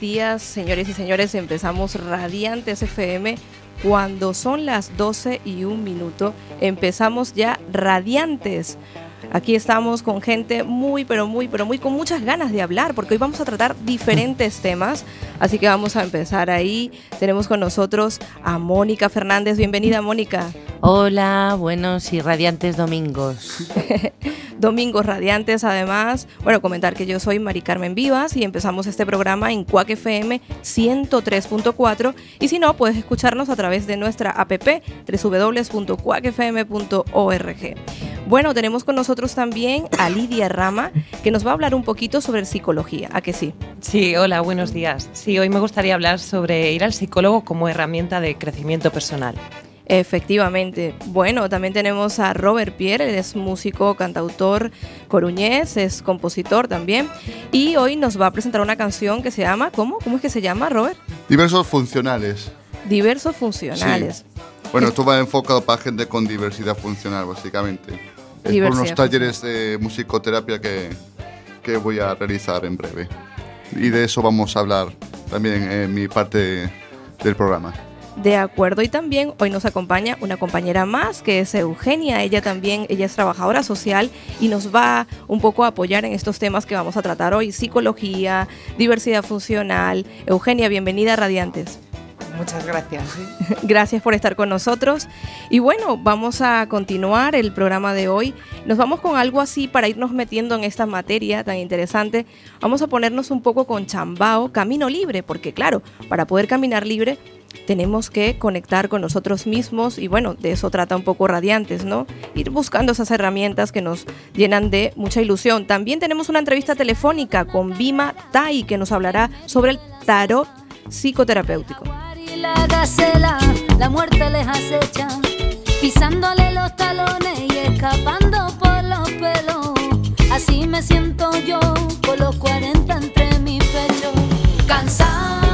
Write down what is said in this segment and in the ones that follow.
Días, señores y señores. Empezamos Radiantes FM cuando son las 12 y un minuto. Empezamos ya Radiantes. Aquí estamos con gente muy, pero muy, pero muy con muchas ganas de hablar, porque hoy vamos a tratar diferentes temas. Así que vamos a empezar ahí. Tenemos con nosotros a Mónica Fernández. Bienvenida, Mónica. Hola, buenos y radiantes domingos. domingos radiantes además. Bueno, comentar que yo soy Mari Carmen Vivas y empezamos este programa en Cuac FM 103.4 y si no, puedes escucharnos a través de nuestra app www.cuacfm.org. Bueno, tenemos con nosotros también a Lidia Rama, que nos va a hablar un poquito sobre psicología. ¿A que sí? Sí, hola, buenos días. Sí, hoy me gustaría hablar sobre ir al psicólogo como herramienta de crecimiento personal. Efectivamente. Bueno, también tenemos a Robert Pierre, él es músico, cantautor coruñés, es compositor también. Y hoy nos va a presentar una canción que se llama, ¿cómo? ¿Cómo es que se llama, Robert? Diversos funcionales. Diversos funcionales. Bueno, esto va enfocado para gente con diversidad funcional, básicamente. Es por unos talleres de musicoterapia que, que voy a realizar en breve. Y de eso vamos a hablar también en mi parte del programa. De acuerdo, y también hoy nos acompaña una compañera más que es Eugenia, ella también, ella es trabajadora social y nos va un poco a apoyar en estos temas que vamos a tratar hoy, psicología, diversidad funcional. Eugenia, bienvenida a Radiantes. Muchas gracias. Gracias por estar con nosotros. Y bueno, vamos a continuar el programa de hoy. Nos vamos con algo así para irnos metiendo en esta materia tan interesante. Vamos a ponernos un poco con chambao, camino libre, porque claro, para poder caminar libre tenemos que conectar con nosotros mismos y bueno, de eso trata un poco Radiantes, ¿no? Ir buscando esas herramientas que nos llenan de mucha ilusión. También tenemos una entrevista telefónica con Bima Tai que nos hablará sobre el tarot psicoterapéutico. La muerte les acecha, pisándole los talones y escapando por los pelos. Así me siento yo, con los 40 entre mis pechos, cansado.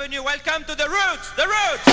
Bienvenue, welcome to the roots, the roots.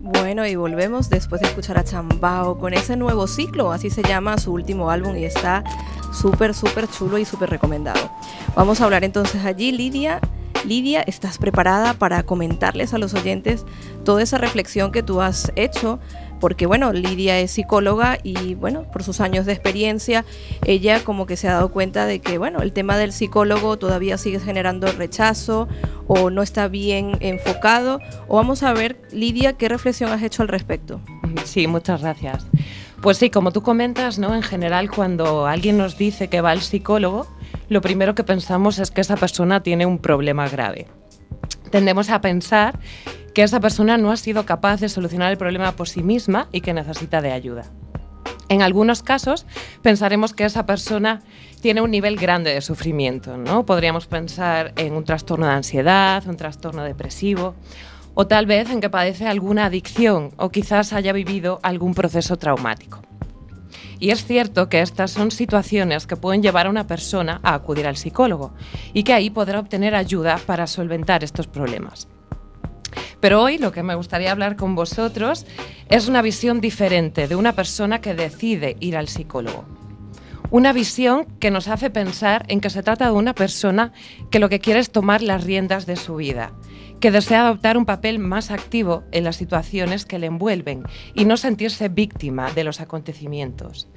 Bueno, y volvemos después de escuchar a Chambao con ese nuevo ciclo, así se llama su último álbum y está súper, súper chulo y súper recomendado. Vamos a hablar entonces allí, Lidia. Lidia, ¿estás preparada para comentarles a los oyentes toda esa reflexión que tú has hecho porque bueno, Lidia es psicóloga y bueno, por sus años de experiencia, ella como que se ha dado cuenta de que bueno, el tema del psicólogo todavía sigue generando rechazo o no está bien enfocado. O vamos a ver, Lidia, ¿qué reflexión has hecho al respecto? Sí, muchas gracias. Pues sí, como tú comentas, ¿no? En general, cuando alguien nos dice que va al psicólogo, lo primero que pensamos es que esa persona tiene un problema grave. Tendemos a pensar que esa persona no ha sido capaz de solucionar el problema por sí misma y que necesita de ayuda. En algunos casos pensaremos que esa persona tiene un nivel grande de sufrimiento, ¿no? Podríamos pensar en un trastorno de ansiedad, un trastorno depresivo, o tal vez en que padece alguna adicción o quizás haya vivido algún proceso traumático. Y es cierto que estas son situaciones que pueden llevar a una persona a acudir al psicólogo y que ahí podrá obtener ayuda para solventar estos problemas. Pero hoy lo que me gustaría hablar con vosotros es una visión diferente de una persona que decide ir al psicólogo. Una visión que nos hace pensar en que se trata de una persona que lo que quiere es tomar las riendas de su vida, que desea adoptar un papel más activo en las situaciones que le envuelven y no sentirse víctima de los acontecimientos.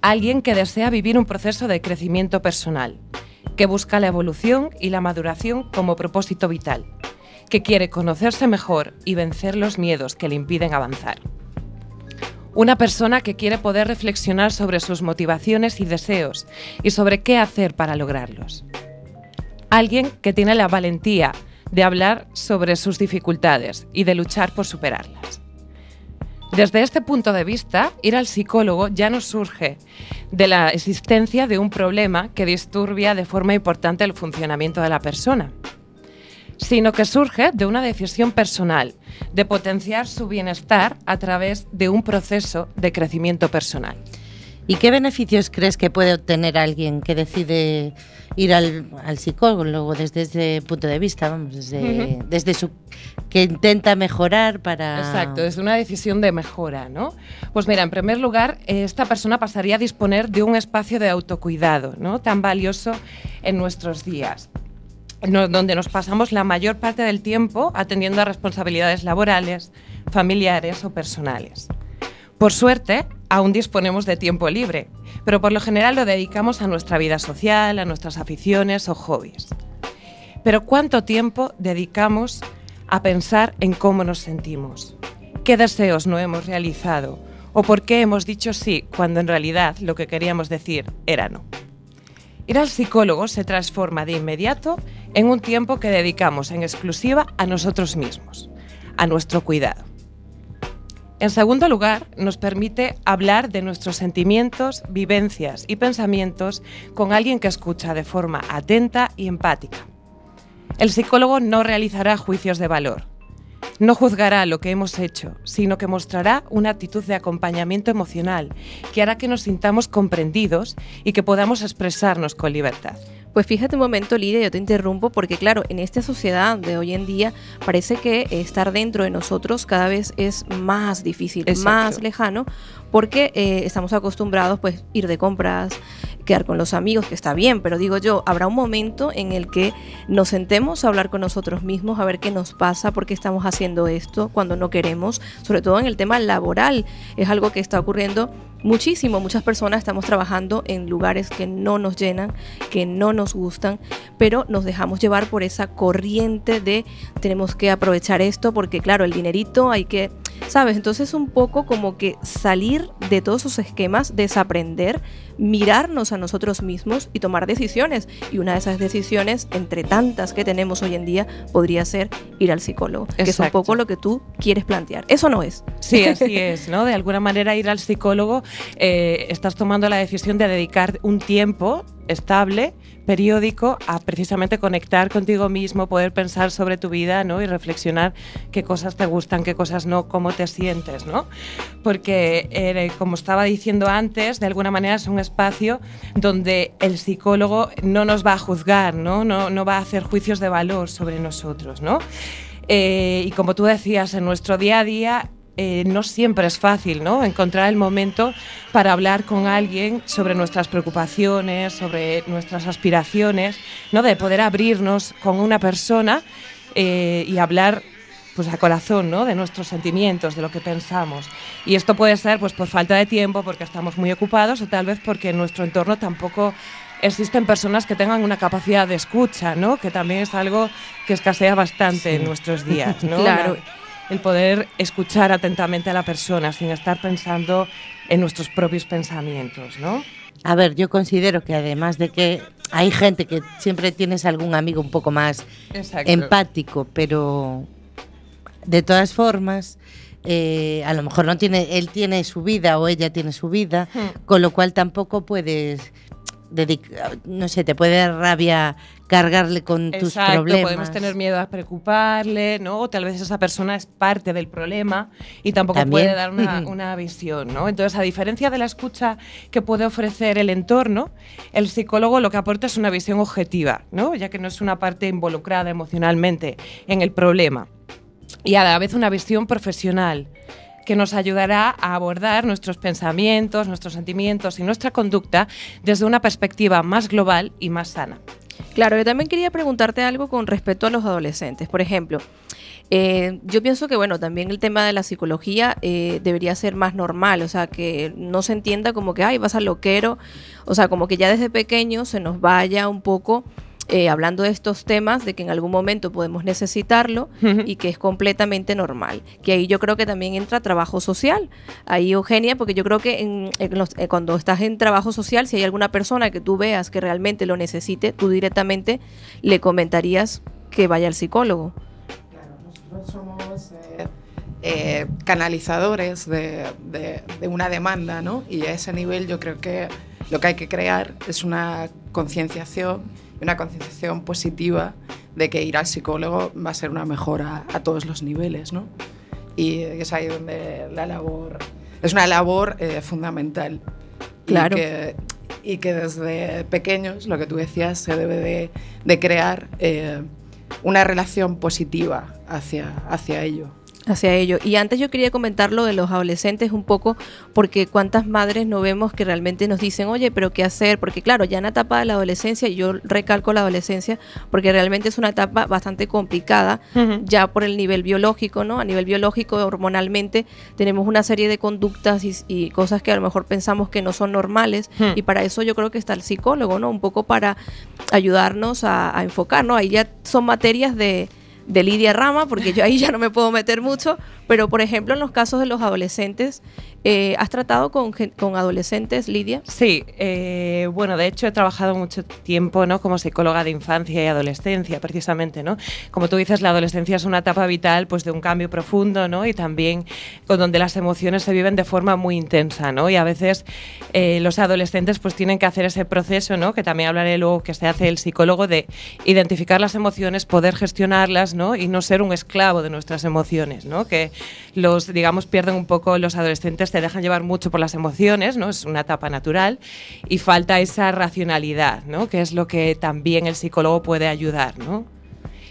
Alguien que desea vivir un proceso de crecimiento personal, que busca la evolución y la maduración como propósito vital que quiere conocerse mejor y vencer los miedos que le impiden avanzar. Una persona que quiere poder reflexionar sobre sus motivaciones y deseos y sobre qué hacer para lograrlos. Alguien que tiene la valentía de hablar sobre sus dificultades y de luchar por superarlas. Desde este punto de vista, ir al psicólogo ya no surge de la existencia de un problema que disturbia de forma importante el funcionamiento de la persona, sino que surge de una decisión personal de potenciar su bienestar a través de un proceso de crecimiento personal. ¿Y qué beneficios crees que puede obtener alguien que decide ir al, psicólogo desde ese punto de vista, vamos, desde, desde su que intenta mejorar para Exacto, desde una decisión de mejora, ¿no? Pues mira, en primer lugar, esta persona pasaría a disponer de un espacio de autocuidado, ¿no? Tan valioso en nuestros días donde nos pasamos la mayor parte del tiempo atendiendo a responsabilidades laborales, familiares o personales. Por suerte, aún disponemos de tiempo libre, pero por lo general lo dedicamos a nuestra vida social, a nuestras aficiones o hobbies. Pero ¿cuánto tiempo dedicamos a pensar en cómo nos sentimos? ¿Qué deseos no hemos realizado? ¿O por qué hemos dicho sí cuando en realidad lo que queríamos decir era no? Ir al psicólogo se transforma de inmediato en un tiempo que dedicamos en exclusiva a nosotros mismos, a nuestro cuidado. En segundo lugar, nos permite hablar de nuestros sentimientos, vivencias y pensamientos con alguien que escucha de forma atenta y empática. El psicólogo no realizará juicios de valor, no juzgará lo que hemos hecho, sino que mostrará una actitud de acompañamiento emocional que hará que nos sintamos comprendidos y que podamos expresarnos con libertad. Pues fíjate un momento, Lidia, yo te interrumpo porque claro, en esta sociedad de hoy en día parece que estar dentro de nosotros cada vez es más difícil, más lejano, porque eh, estamos acostumbrados pues ir de compras, quedar con los amigos, que está bien, pero digo yo, habrá un momento en el que nos sentemos a hablar con nosotros mismos, a ver qué nos pasa, por qué estamos haciendo esto cuando no queremos, sobre todo en el tema laboral, es algo que está ocurriendo muchísimo. Muchas personas estamos trabajando en lugares que no nos llenan, que no nos gustan, pero nos dejamos llevar por esa corriente de tenemos que aprovechar esto porque claro, el dinerito hay que, ¿sabes? Entonces un poco como que salir de todos esos esquemas, desaprender, mirarnos a nosotros mismos y tomar decisiones. Y una de esas decisiones, entre tantas que tenemos hoy en día, podría ser ir al psicólogo, que es un poco lo que tú quieres plantear. Eso no es. Sí, así es, ¿no? De alguna manera ir al psicólogo, eh, estás tomando la decisión de dedicar un tiempo estable, periódico, a precisamente conectar contigo mismo, poder pensar sobre tu vida ¿no? y reflexionar qué cosas te gustan, qué cosas no, cómo te sientes. ¿no? Porque, eh, como estaba diciendo antes, de alguna manera es un espacio donde el psicólogo no nos va a juzgar, no, no, no va a hacer juicios de valor sobre nosotros. ¿no? Eh, y como tú decías, en nuestro día a día eh, no siempre es fácil, ¿no? Encontrar el momento para hablar con alguien sobre nuestras preocupaciones, sobre nuestras aspiraciones, ¿no? De poder abrirnos con una persona eh, y hablar pues a corazón, ¿no? De nuestros sentimientos, de lo que pensamos. Y esto puede ser pues por falta de tiempo, porque estamos muy ocupados o tal vez porque en nuestro entorno tampoco existen personas que tengan una capacidad de escucha, ¿no? Que también es algo que escasea bastante en nuestros días, ¿no? Claro el poder escuchar atentamente a la persona sin estar pensando en nuestros propios pensamientos, ¿no? A ver, yo considero que además de que hay gente que siempre tienes algún amigo un poco más empático, pero de todas formas, eh, a lo mejor no tiene, él tiene su vida o ella tiene su vida, hmm. con lo cual tampoco puedes no sé, te puede dar rabia cargarle con tus problemas. podemos tener miedo a preocuparle, ¿no? O tal vez esa persona es parte del problema y tampoco puede dar una, visión, ¿no? Entonces, a diferencia de la escucha que puede ofrecer el entorno, el psicólogo lo que aporta es una visión objetiva, ¿no? Ya que no es una parte involucrada emocionalmente en el problema. Y a la vez una visión profesional que nos ayudará a abordar nuestros pensamientos, nuestros sentimientos y nuestra conducta desde una perspectiva más global y más sana. Claro, yo también quería preguntarte algo con respecto a los adolescentes. Por ejemplo, eh, yo pienso que, bueno, también el tema de la psicología eh, debería ser más normal, o sea, que no se entienda como que, ay, vas a loquero, o sea, como que ya desde pequeño se nos vaya un poco eh, hablando de estos temas, de que en algún momento podemos necesitarlo y que es completamente normal. Que ahí yo creo que también entra trabajo social. Ahí, Eugenia, porque yo creo que eh, cuando estás en trabajo social, si hay alguna persona que tú veas que realmente lo necesite, tú directamente le comentarías que vaya al psicólogo. Claro, nosotros somos eh, canalizadores de, de una demanda, ¿no? Y a ese nivel yo creo que lo que hay que crear es una concienciación una concienciación positiva de que ir al psicólogo va a ser una mejora a todos los niveles, ¿no? Y es ahí donde la labor es una labor eh, fundamental. Claro. Y que, desde pequeños, lo que tú decías, se debe de, crear eh, una relación positiva hacia, hacia ello hacia ello. Y antes yo quería comentar lo de los adolescentes un poco, porque cuántas madres no vemos que realmente nos dicen, oye, pero ¿qué hacer? Porque claro, ya en la etapa de la adolescencia, yo recalco la adolescencia, porque realmente es una etapa bastante complicada, ya por el nivel biológico, ¿no? A nivel biológico, hormonalmente, tenemos una serie de conductas y, cosas que a lo mejor pensamos que no son normales, y para eso yo creo que está el psicólogo, ¿no? Un poco para ayudarnos a, a enfocar, ¿no? Ahí ya son materias de de Lidia Rama, porque yo ahí ya no me puedo meter mucho, pero por ejemplo en los casos de los adolescentes, eh, ¿has tratado con, con, adolescentes, Lidia? Sí, eh, bueno, de hecho he trabajado mucho tiempo ¿no? como psicóloga de infancia y adolescencia, precisamente. ¿no? Como tú dices, la adolescencia es una etapa vital pues, de un cambio profundo ¿no? y también con donde las emociones se viven de forma muy intensa. ¿no? Y a veces eh, los adolescentes pues, tienen que hacer ese proceso, ¿no? que también hablaré luego que se hace el psicólogo, de identificar las emociones, poder gestionarlas ¿no? y no ser un esclavo de nuestras emociones. ¿no? Que los, digamos, pierden un poco los adolescentes se dejan llevar mucho por las emociones, ¿no? Es una etapa natural y falta esa racionalidad, ¿no? Que es lo que también el psicólogo puede ayudar, ¿no?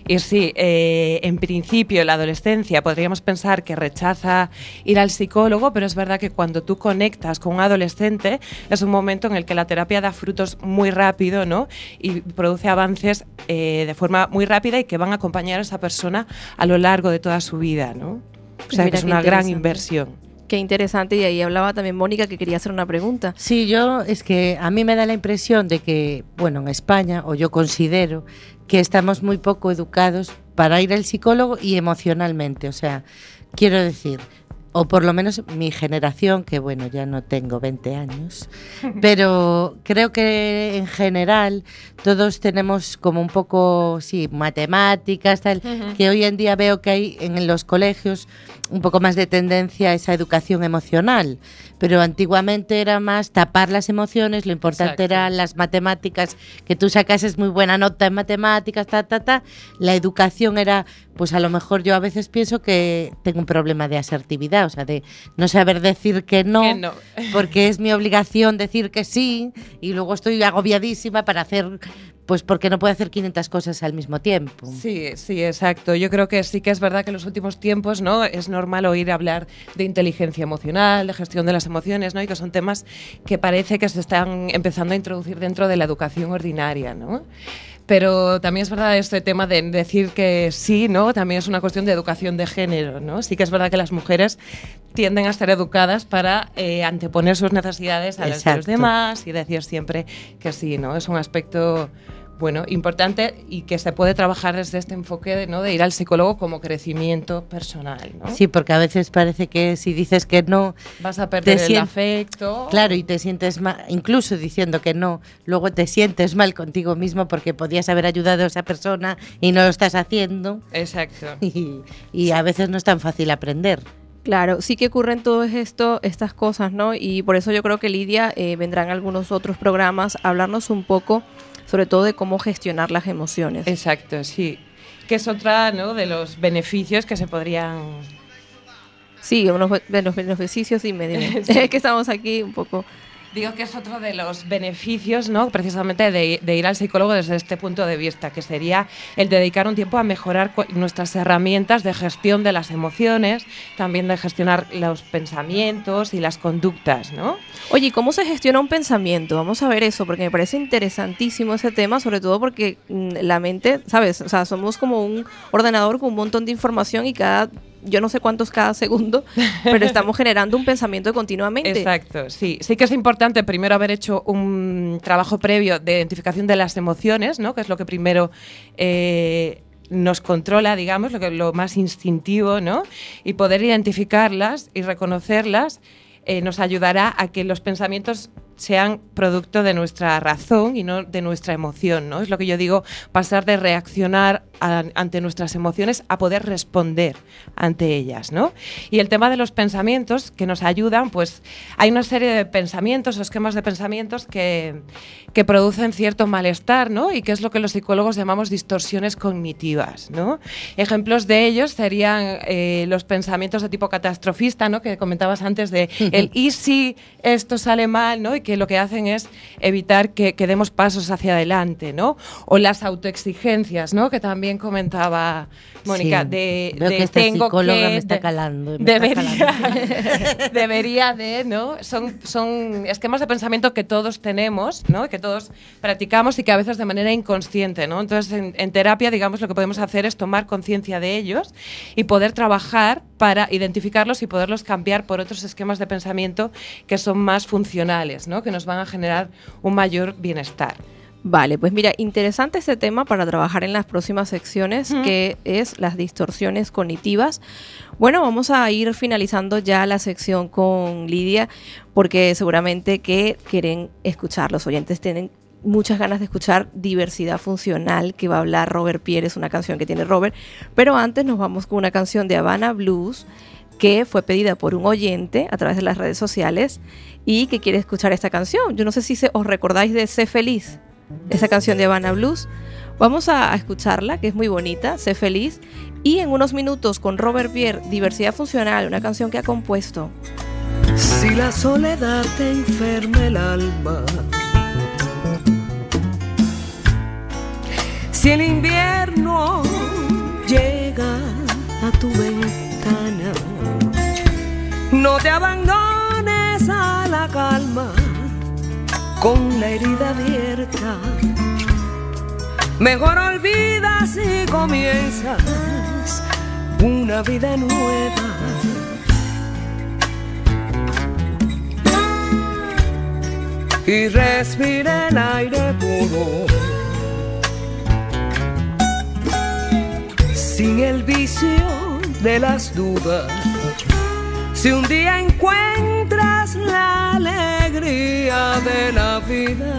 Y sí, eh, en principio la adolescencia podríamos pensar que rechaza ir al psicólogo, pero es verdad que cuando tú conectas con un adolescente es un momento en el que la terapia da frutos muy rápido ¿no? y produce avances eh, de forma muy rápida y que van a acompañar a esa persona a lo largo de toda su vida. ¿no? O sea, que es una gran inversión. Qué interesante, y ahí hablaba también Mónica que quería hacer una pregunta. Sí, yo es que a mí me da la impresión de que, bueno, en España, o yo considero que estamos muy poco educados para ir al psicólogo y emocionalmente. O sea, quiero decir, o por lo menos mi generación, que bueno, ya no tengo 20 años, pero creo que en general todos tenemos como un poco, sí, matemáticas, tal, que hoy en día veo que hay en los colegios un poco más de tendencia a esa educación emocional, pero antiguamente era más tapar las emociones, lo importante eran las matemáticas, que tú sacases muy buena nota en matemáticas, ta, ta, ta, la educación era, pues a lo mejor yo a veces pienso que tengo un problema de asertividad, o sea, de no saber decir que no, porque es mi obligación decir que sí, y luego estoy agobiadísima para hacer pues porque no puede hacer 500 cosas al mismo tiempo. Sí, sí, exacto. Yo creo que sí que es verdad que en los últimos tiempos no es normal oír hablar de inteligencia emocional, de gestión de las emociones, ¿no? y que son temas que parece que se están empezando a introducir dentro de la educación ordinaria. ¿no? Pero también es verdad este tema de decir que sí, ¿no? También es una cuestión de educación de género, ¿no? Sí que es verdad que las mujeres tienden a estar educadas para eh, anteponer sus necesidades a las de los demás y decir siempre que sí, ¿no? Es un aspecto bueno, importante y que se puede trabajar desde este enfoque de, ¿no? de ir al psicólogo como crecimiento personal. ¿no? Sí, porque a veces parece que si dices que no... Vas a perder el afecto. Claro, y te sientes mal, incluso diciendo que no, luego te sientes mal contigo mismo porque podías haber ayudado a esa persona y no lo estás haciendo. Exacto. Y, a veces no es tan fácil aprender. Claro, sí que ocurren todo esto, estas cosas, ¿no? Y por eso yo creo que Lidia eh, vendrán algunos otros programas a hablarnos un poco sobre todo de cómo gestionar las emociones. Exacto, sí. Que es otra ¿no? de los beneficios que se podrían... Sí, unos de los beneficios, y me Es que estamos aquí un poco Digo que es otro de los beneficios, ¿no? precisamente de, ir al psicólogo desde este punto de vista, que sería el dedicar un tiempo a mejorar nuestras herramientas de gestión de las emociones, también de gestionar los pensamientos y las conductas. ¿no? Oye, ¿cómo se gestiona un pensamiento? Vamos a ver eso, porque me parece interesantísimo ese tema, sobre todo porque mm, la mente, ¿sabes? O sea, somos como un ordenador con un montón de información y cada yo no sé cuántos cada segundo, pero estamos generando un pensamiento continuamente. Exacto, sí. Sí que es importante primero haber hecho un trabajo previo de identificación de las emociones, ¿no? que es lo que primero... Eh, nos controla, digamos, lo, que, lo más instintivo, ¿no? Y poder identificarlas y reconocerlas eh, nos ayudará a que los pensamientos sean producto de nuestra razón y no de nuestra emoción, ¿no? Es lo que yo digo, pasar de reaccionar ante nuestras emociones a poder responder ante ellas, ¿no? Y el tema de los pensamientos que nos ayudan, pues hay una serie de pensamientos o esquemas de pensamientos que, que producen cierto malestar, ¿no? Y que es lo que los psicólogos llamamos distorsiones cognitivas, ¿no? Ejemplos de ellos serían eh, los pensamientos de tipo catastrofista, ¿no? Que comentabas antes de el y si esto sale mal, ¿no? Y que lo que hacen es evitar que, que demos pasos hacia adelante, ¿no? O las autoexigencias, ¿no? Que también comentaba Mónica, de, que este psicóloga me está calando. debería, de, ¿no? Son, son esquemas de pensamiento que todos tenemos, ¿no? Que todos practicamos y que a veces de manera inconsciente, ¿no? Entonces, en, en terapia, digamos, lo que podemos hacer es tomar conciencia de ellos y poder trabajar para identificarlos y poderlos cambiar por otros esquemas de pensamiento que son más funcionales, ¿no? Que nos van a generar un mayor bienestar. Vale, pues mira, interesante este tema para trabajar en las próximas secciones, que es las distorsiones cognitivas. Bueno, vamos a ir finalizando ya la sección con Lidia, porque seguramente que quieren escuchar, los oyentes tienen muchas ganas de escuchar Diversidad Funcional, que va a hablar Robert Pierre, es una canción que tiene Robert, pero antes nos vamos con una canción de Habana Blues, que fue pedida por un oyente a través de las redes sociales y que quiere escuchar esta canción. Yo no sé si os recordáis de Sé Feliz esa canción de Havana Blues. Vamos a, escucharla, que es muy bonita, Sé feliz. Y en unos minutos con Robert Pierre, Diversidad Funcional, una canción que ha compuesto. Si la soledad te enferma el alma, si el invierno llega a tu ventana, no te abandones a la calma con la herida abierta. Mejor olvidas y comienzas una vida nueva. Y respira el aire puro. Sin el vicio de las dudas. Si un día encuentras la alegría de la vida.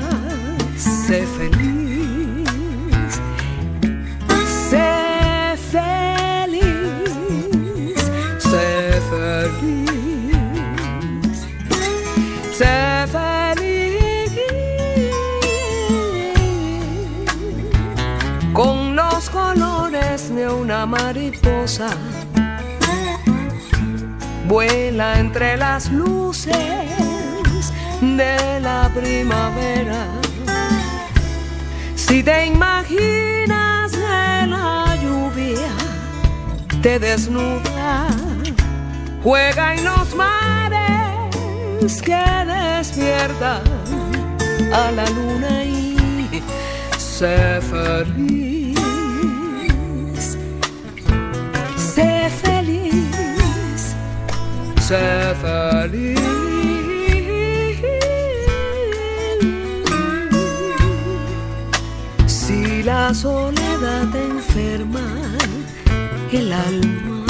Sé feliz, sé feliz, sé feliz, sé feliz. Con los colores de una mariposa vuela entre las luces de la primavera. Si te imaginas la lluvia te desnuda, juega en los mares que despierta a la luna y sé feliz. Sé feliz, feliz. la soledad enferma el alma.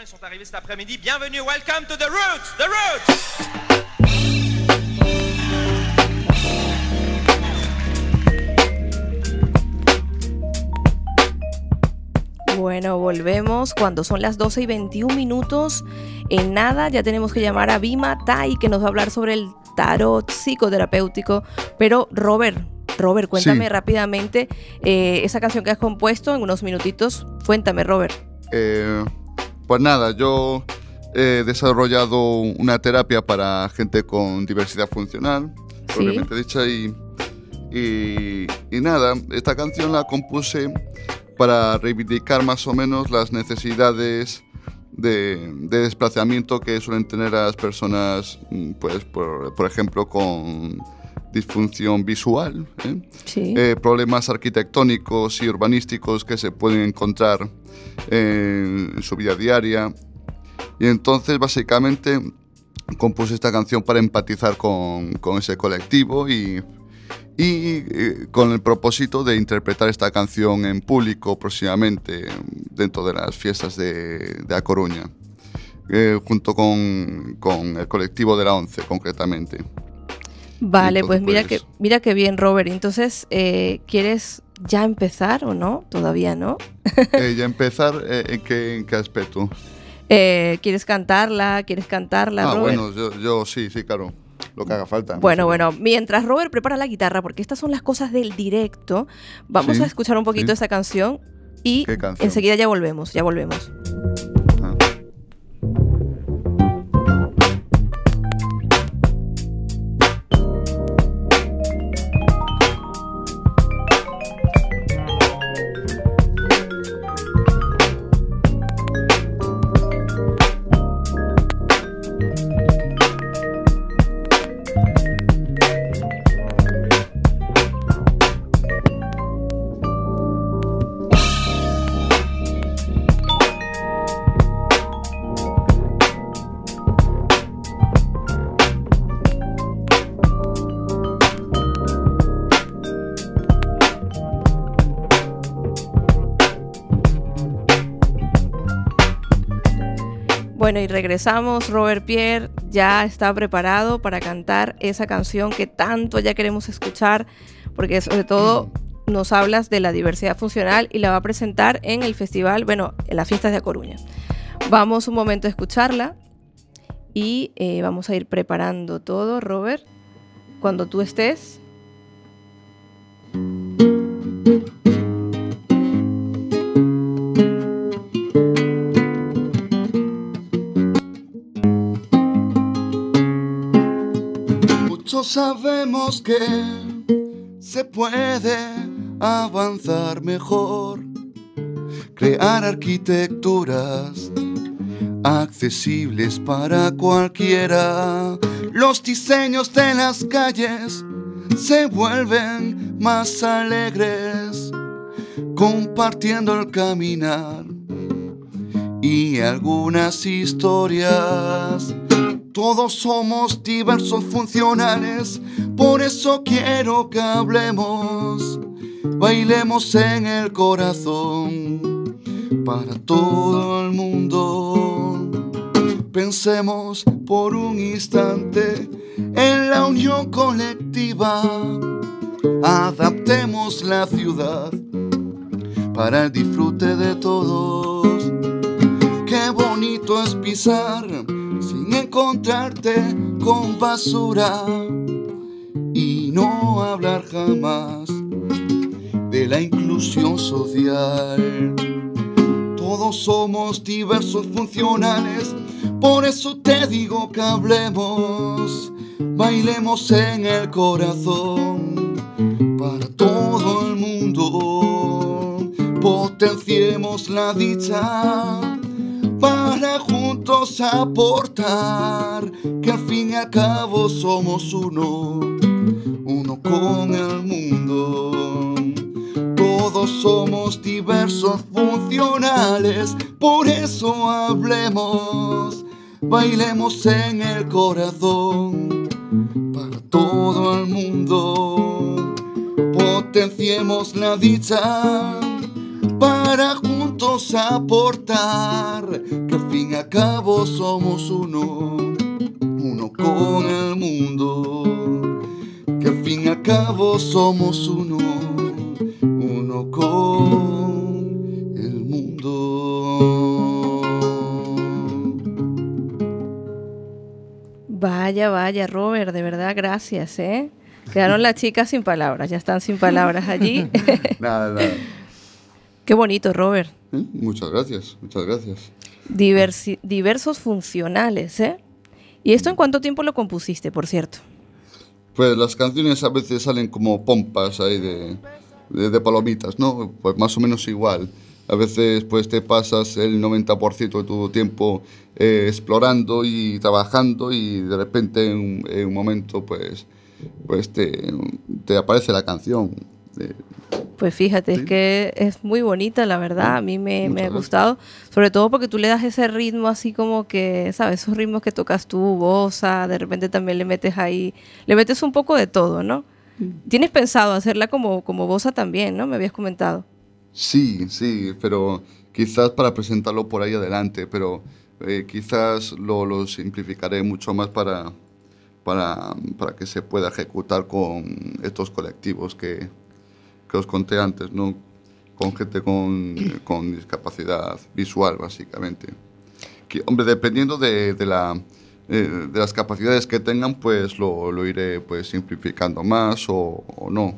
Ils sont arrivés cet après-midi. Bienvenue, welcome to the Roots, the Roots. Bueno, volvemos cuando son las 12 y 21 minutos. En nada, ya tenemos que llamar a Bima Tai, que nos va a hablar sobre el tarot psicoterapéutico. Pero, Robert, Robert, cuéntame Sí. rápidamente eh, esa canción que has compuesto en unos minutitos. Cuéntame, Robert. Eh, pues nada, yo he desarrollado una terapia para gente con diversidad funcional, Sí. propiamente dicha, y, y, y nada, esta canción la compuse para reivindicar más o menos las necesidades de, de desplazamiento que suelen tener las personas, mm, pues por, por ejemplo, con disfunción visual, ¿eh? Sí. eh, problemas arquitectónicos y urbanísticos que se pueden encontrar en su vida diaria. Y entonces, básicamente, compuse esta canción para empatizar con, con ese colectivo y, y eh, con el propósito de interpretar esta canción en público próximamente dentro de las fiestas de, de A Coruña, eh, junto con, con el colectivo de la ONCE, concretamente. Vale, entonces, pues mira pues- que mira que bien, Robert. Entonces, eh, ¿quieres ya empezar o no? Todavía no. Ya empezar, ¿en, qué, ¿en qué aspecto? ¿Quieres cantarla? ¿Quieres cantarla, Ah, Robert? bueno, yo, yo sí, sí, claro. Lo que haga falta. Bueno, No sé. bueno, mientras Robert prepara la guitarra, porque estas son las cosas del directo, vamos Sí, a escuchar un poquito sí. esta canción y enseguida ya volvemos, ya volvemos. Bueno, y regresamos. Robert Pierre ya está preparado para cantar esa canción que tanto ya queremos escuchar, porque sobre todo nos hablas de la diversidad funcional y la va a presentar en el festival, bueno, en las fiestas de A Coruña. Vamos un momento a escucharla y eh, vamos a ir preparando todo, Robert. Cuando tú estés. Sabemos que se puede avanzar mejor, crear arquitecturas accesibles para cualquiera. Los diseños de las calles se vuelven más alegres, compartiendo el caminar y algunas historias. Todos somos diversos funcionales, por eso quiero que hablemos, bailemos en el corazón para todo el mundo. Pensemos por un instante en la unión colectiva, adaptemos la ciudad para el disfrute de todos. Bonito es pisar sin encontrarte con basura y no hablar jamás de la inclusión social. Todos somos diversos funcionales, por eso te digo que hablemos, bailemos en el corazón para todo el mundo, potenciemos la dicha para juntos aportar que al fin y al cabo somos uno, uno con el mundo. Todos somos diversos funcionales, por eso hablemos, bailemos en el corazón para todo el mundo. Potenciemos la dicha para juntos aportar que al fin y al cabo somos uno, uno con el mundo. Que al fin y al cabo somos uno, uno con el mundo. Vaya, vaya, Robert, de verdad, gracias, ¿eh? Quedaron las chicas sin palabras, ya están sin palabras allí. nada, nada. Qué bonito, Robert. ¿Eh? Muchas gracias, muchas gracias. diversos funcionales, ¿eh? ¿Y esto en cuánto tiempo lo compusiste, por cierto? Pues las canciones a veces salen como pompas ahí de, de, palomitas, ¿no? Pues más o menos igual. A veces pues te pasas el 90% de tu tiempo eh, explorando y trabajando y de repente en, un momento pues, pues te, te aparece la canción. Pues fíjate, es que es muy bonita, la verdad, a mí me, ha gustado, sobre todo porque tú le das ese ritmo así como que, ¿sabes? Esos ritmos que tocas tú, bosa, de repente también le metes ahí, le metes un poco de todo, ¿no? Mm. ¿Tienes pensado hacerla como, como bosa también, ¿no? Me habías comentado. Sí, sí, pero quizás para presentarlo por ahí adelante, pero eh, quizás lo, lo, simplificaré mucho más para, para, para que se pueda ejecutar con estos colectivos que, que os conté antes, ¿no? con gente con, con discapacidad visual, básicamente. Que, hombre, dependiendo de, de la, eh, de las capacidades que tengan, pues lo, lo iré pues, simplificando más o, o no.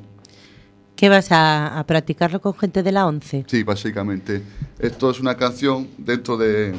¿Qué vas a, a, practicarlo con gente de la ONCE? Sí, básicamente. Esto es una canción dentro de,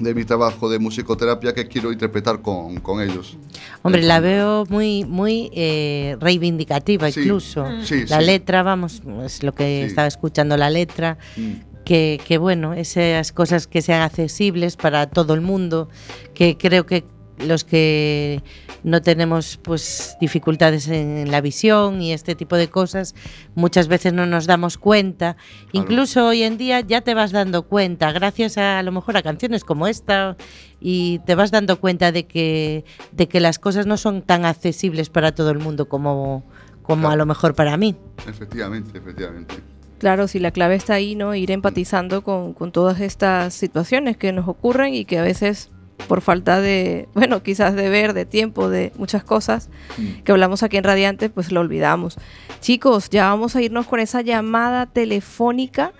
de mi trabajo de musicoterapia que quiero interpretar con, con ellos. Hombre, la veo muy, muy eh, reivindicativa incluso. la letra, vamos, es lo que estaba escuchando la letra. Mm. Que, que, bueno, esas cosas que sean accesibles para todo el mundo, que creo que los que no tenemos pues dificultades en la visión y este tipo de cosas, muchas veces no nos damos cuenta. Incluso hoy en día ya te vas dando cuenta, gracias a, a lo mejor a canciones como esta, y te vas dando cuenta de que, de que las cosas no son tan accesibles para todo el mundo como, como a lo mejor para mí. Efectivamente, efectivamente. Claro, si la clave está ahí, ¿no? Ir empatizando con, con todas estas situaciones que nos ocurren y que a veces por falta de, bueno, quizás de ver, de tiempo, de muchas cosas mm. que hablamos aquí en Radiante, pues lo olvidamos. Chicos, ya vamos a irnos con esa llamada telefónica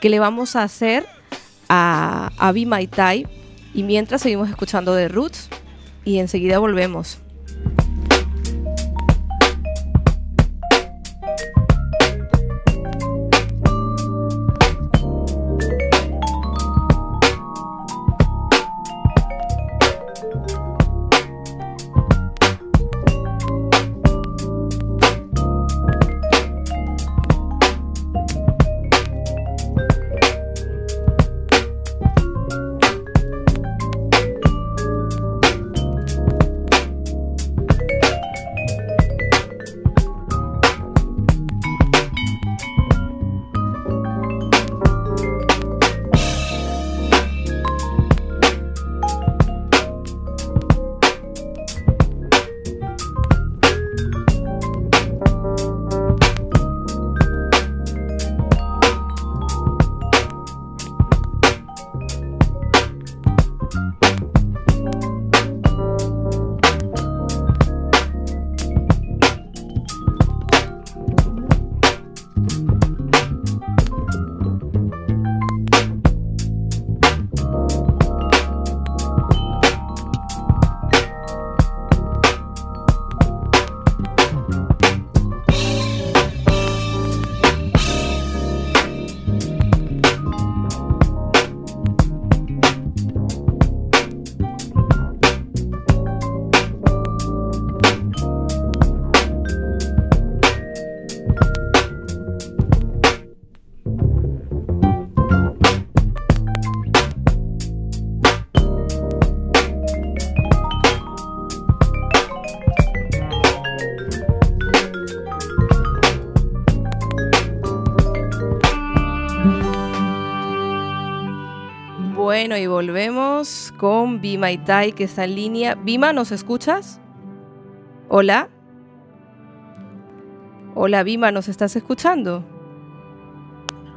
que le vamos a hacer a Avi Maitai y mientras seguimos escuchando de Roots y enseguida volvemos. Con Bima Itai, que está en línea. Bima, ¿nos escuchas? Hola. Hola, Bima, ¿nos estás escuchando?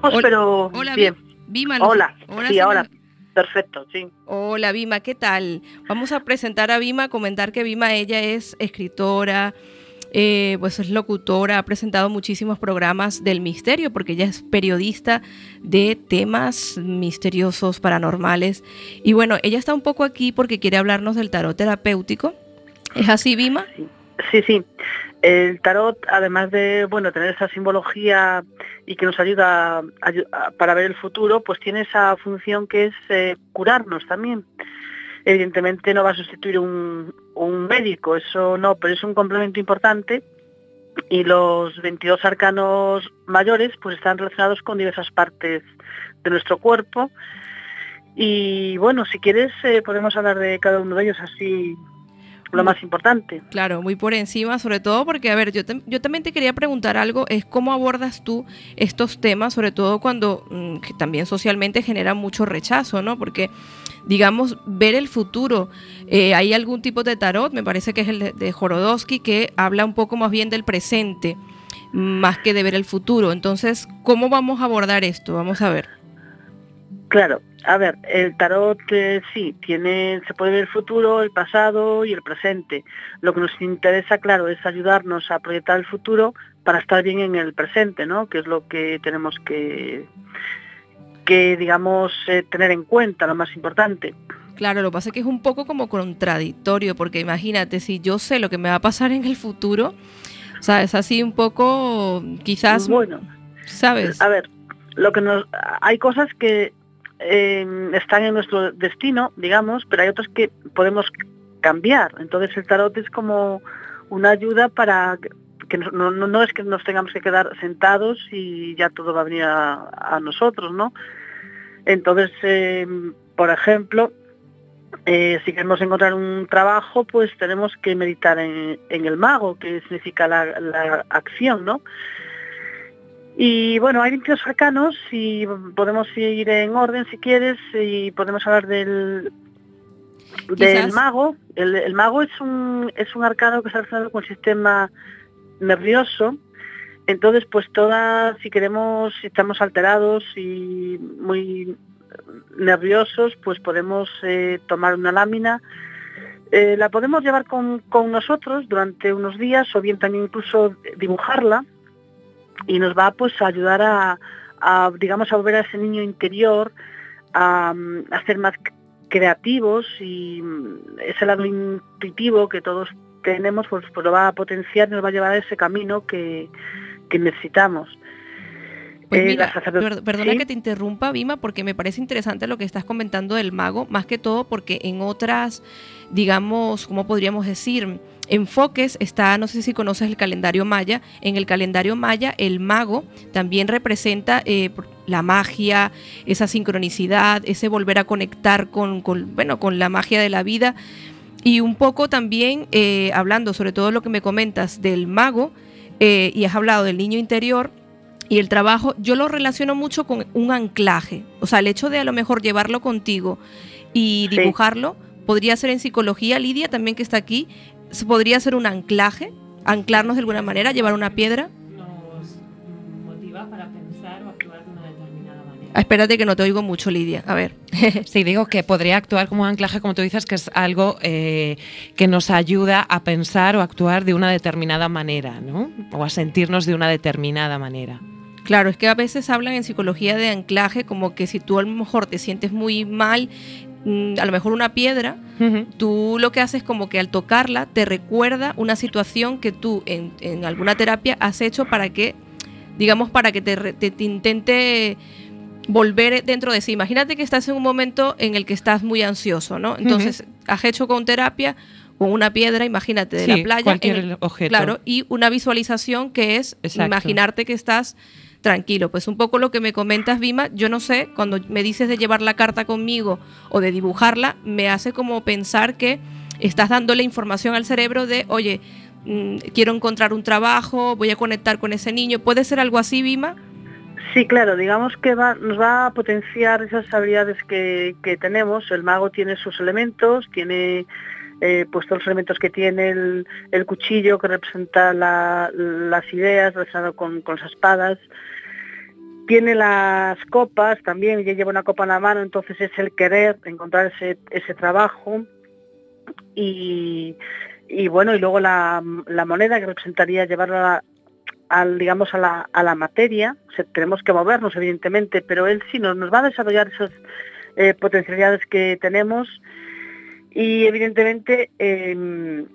Hola, pero hola, bien. Bima, hola, sí, ahora. Perfecto, sí. Hola, Bima, ¿qué tal? Vamos a presentar a Bima, comentar que Bima, ella es escritora, eh, pues es locutora, ha presentado muchísimos programas del misterio, porque ella es periodista de temas misteriosos, paranormales. Y bueno, ella está un poco aquí porque quiere hablarnos del tarot terapéutico. ¿Es así, Bima? Sí, sí. El tarot, además de bueno tener esa simbología y que nos ayuda para ver el futuro, pues tiene esa función que es eh, curarnos también. Evidentemente no va a sustituir un, un médico, eso no, pero es un complemento importante y los 22 arcanos mayores pues están relacionados con diversas partes de nuestro cuerpo y bueno, si quieres eh, podemos hablar de cada uno de ellos así lo más importante. Claro, muy por encima, sobre todo porque, a ver, yo, yo también te quería preguntar algo, es cómo abordas tú estos temas, sobre todo cuando mm, también socialmente genera mucho rechazo, ¿no? Porque digamos, ver el futuro. Eh, hay algún tipo de tarot, me parece que es el de, Jorodowski, que habla un poco más bien del presente, más que de ver el futuro. Entonces, ¿cómo vamos a abordar esto? Vamos a ver. Claro, a ver, el tarot eh, sí, tiene, se puede ver el futuro, el pasado y el presente. Lo que nos interesa, claro, es ayudarnos a proyectar el futuro para estar bien en el presente, ¿no? Que es lo que tenemos que, que digamos, eh, tener en cuenta, lo más importante. Claro, lo que pasa es que es un poco como contradictorio, porque imagínate, si yo sé lo que me va a pasar en el futuro, o sea, es así un poco, quizás, bueno, ¿sabes? A ver, lo que nos, hay cosas que eh, están en nuestro destino, digamos, pero hay otras que podemos cambiar. Entonces el tarot es como una ayuda para que no, no, no, es que nos tengamos que quedar sentados y ya todo va a venir a, a nosotros, ¿no? Entonces, eh, por ejemplo, eh, si queremos encontrar un trabajo, pues tenemos que meditar en, en el mago, que significa la, la, acción, ¿no? Y bueno, hay 22 arcanos y podemos ir en orden si quieres y podemos hablar del, del mago. El, el, mago es un, es un arcano que está relacionado con el sistema nervioso. Entonces, pues todas, si queremos, si estamos alterados y muy nerviosos, pues podemos eh, tomar una lámina. Eh, la podemos llevar con, con, nosotros durante unos días o bien también incluso dibujarla y nos va pues a ayudar a, digamos, a volver a ese niño interior, a, a ser más creativos y ese lado intuitivo que todos tenemos, pues, pues, lo va a potenciar y nos va a llevar a ese camino que, que necesitamos. Pues mira, eh, perdona ¿Sí? que te interrumpa, Vima, porque me parece interesante lo que estás comentando del mago, más que todo porque en otras, digamos, ¿cómo podríamos decir? Enfoques está, no sé si conoces el calendario maya, en el calendario maya el mago también representa eh, la magia, esa sincronicidad, ese volver a conectar con, con, bueno, con la magia de la vida y un poco también eh, hablando sobre todo lo que me comentas del mago eh, y has hablado del niño interior, y el trabajo, yo lo relaciono mucho con un anclaje. O sea, el hecho de a lo mejor llevarlo contigo y dibujarlo, sí. podría ser en psicología, Lidia también que está aquí, podría ser un anclaje, anclarnos de alguna manera, llevar una piedra. Espérate que no te oigo mucho, Lidia. A ver. sí, digo que podría actuar como un anclaje, como tú dices, que es algo eh, que nos ayuda a pensar o actuar de una determinada manera, ¿no? O a sentirnos de una determinada manera. Claro, es que a veces hablan en psicología de anclaje como que si tú a lo mejor te sientes muy mal, mm, a lo mejor una piedra, uh -huh. tú lo que haces como que al tocarla te recuerda una situación que tú en, en alguna terapia has hecho para que, digamos, para que te, te, te intente volver dentro de sí. Imagínate que estás en un momento en el que estás muy ansioso, ¿no? Entonces, uh -huh. has hecho con terapia con una piedra, imagínate, de sí, la playa. Cualquier el, objeto. Claro, y una visualización que es Exacto. imaginarte que estás tranquilo. Pues un poco lo que me comentas, Vima, yo no sé, cuando me dices de llevar la carta conmigo o de dibujarla, me hace como pensar que estás dándole información al cerebro de, oye, mmm, quiero encontrar un trabajo, voy a conectar con ese niño. ¿Puede ser algo así, Vima? Sí, claro, digamos que nos va a potenciar esas habilidades que, tenemos. El mago tiene sus elementos, tiene eh, pues todos los elementos que tiene el, cuchillo que representa las ideas relacionado con, las espadas. Tiene las copas también, ya lleva una copa en la mano, entonces es el querer encontrar ese, trabajo. Y, y bueno, y luego la, la moneda que representaría llevarla al, digamos, a la, a la materia, tenemos que movernos evidentemente, pero él sí nos, nos va a desarrollar esas eh, potencialidades que tenemos y evidentemente em,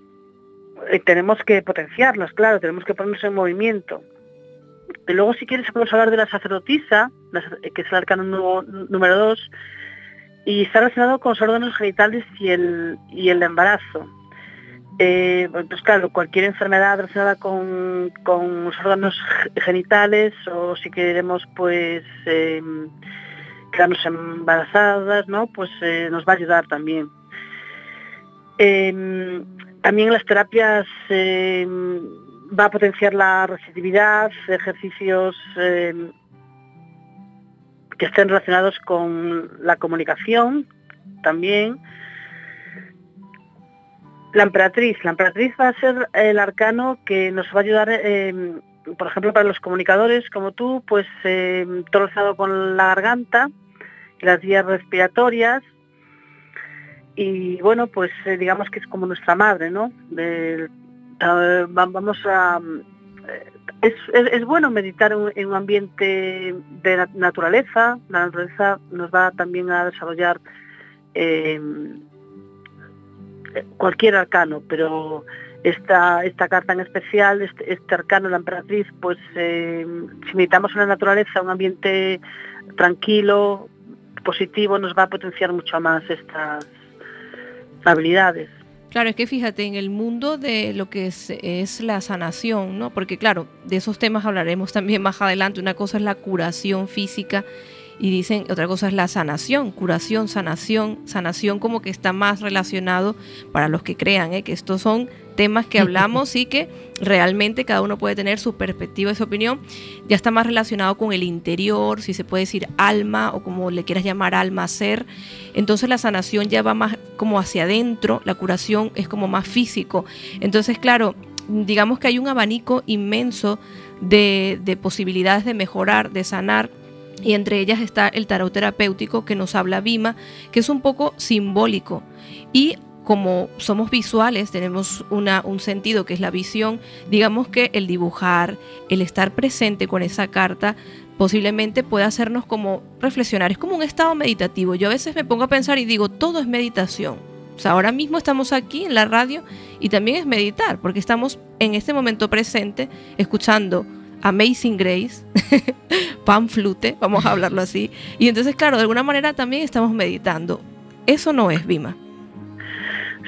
eh, tenemos que potenciarlas, claro, tenemos que ponernos en movimiento. Y luego si quieres podemos hablar de la sacerdotisa, que es el arcano número 2, y está relacionado con los órganos genitales y el, y el embarazo. Eh, pues claro, cualquier enfermedad relacionada con, los órganos genitales o si queremos pues eh, quedarnos embarazadas, ¿no? Pues eh, nos va a ayudar también. También las terapias va a potenciar la receptividad, ejercicios que estén relacionados con la comunicación también la emperatriz. La emperatriz va a ser el arcano que nos va a ayudar, em, por ejemplo, para los comunicadores como tú, pues eh, todo con la garganta las vías respiratorias. Y bueno, pues eh, digamos que es como nuestra madre, ¿no? vamos a... Es, bueno meditar en, un ambiente de naturaleza. La naturaleza nos va también a desarrollar cualquier arcano, pero esta, esta carta en especial, este, este arcano, la emperatriz, pues eh, si meditamos en la naturaleza, un ambiente tranquilo, positivo, nos va a potenciar mucho más estas habilidades. Claro, es que fíjate, en el mundo de lo que es, es, la sanación, ¿no? Porque claro, de esos temas hablaremos también más adelante. Una cosa es la curación física y dicen otra cosa es la sanación, curación, sanación, sanación como que está más relacionado para los que crean, ¿eh? que estos son temas que hablamos y que realmente cada uno puede tener su perspectiva y su opinión, ya está más relacionado con el interior, si se puede decir alma o como le quieras llamar alma, ser, entonces la sanación ya va más como hacia adentro, la curación es como más físico, entonces claro, digamos que hay un abanico inmenso de, de posibilidades de mejorar, de sanar, y entre ellas está el tarot terapéutico que nos habla Bima, que es un poco simbólico. Y como somos visuales, tenemos una, un sentido que es la visión, digamos que el dibujar, el estar presente con esa carta, posiblemente pueda hacernos como reflexionar. Es como un estado meditativo. Yo a veces me pongo a pensar y digo, todo es meditación. O sea, ahora mismo estamos aquí en la radio y también es meditar, porque estamos en este momento presente escuchando Amazing Grace, pan flute, vamos a hablarlo así. Y entonces, claro, de alguna manera también estamos meditando. Eso no es Vima.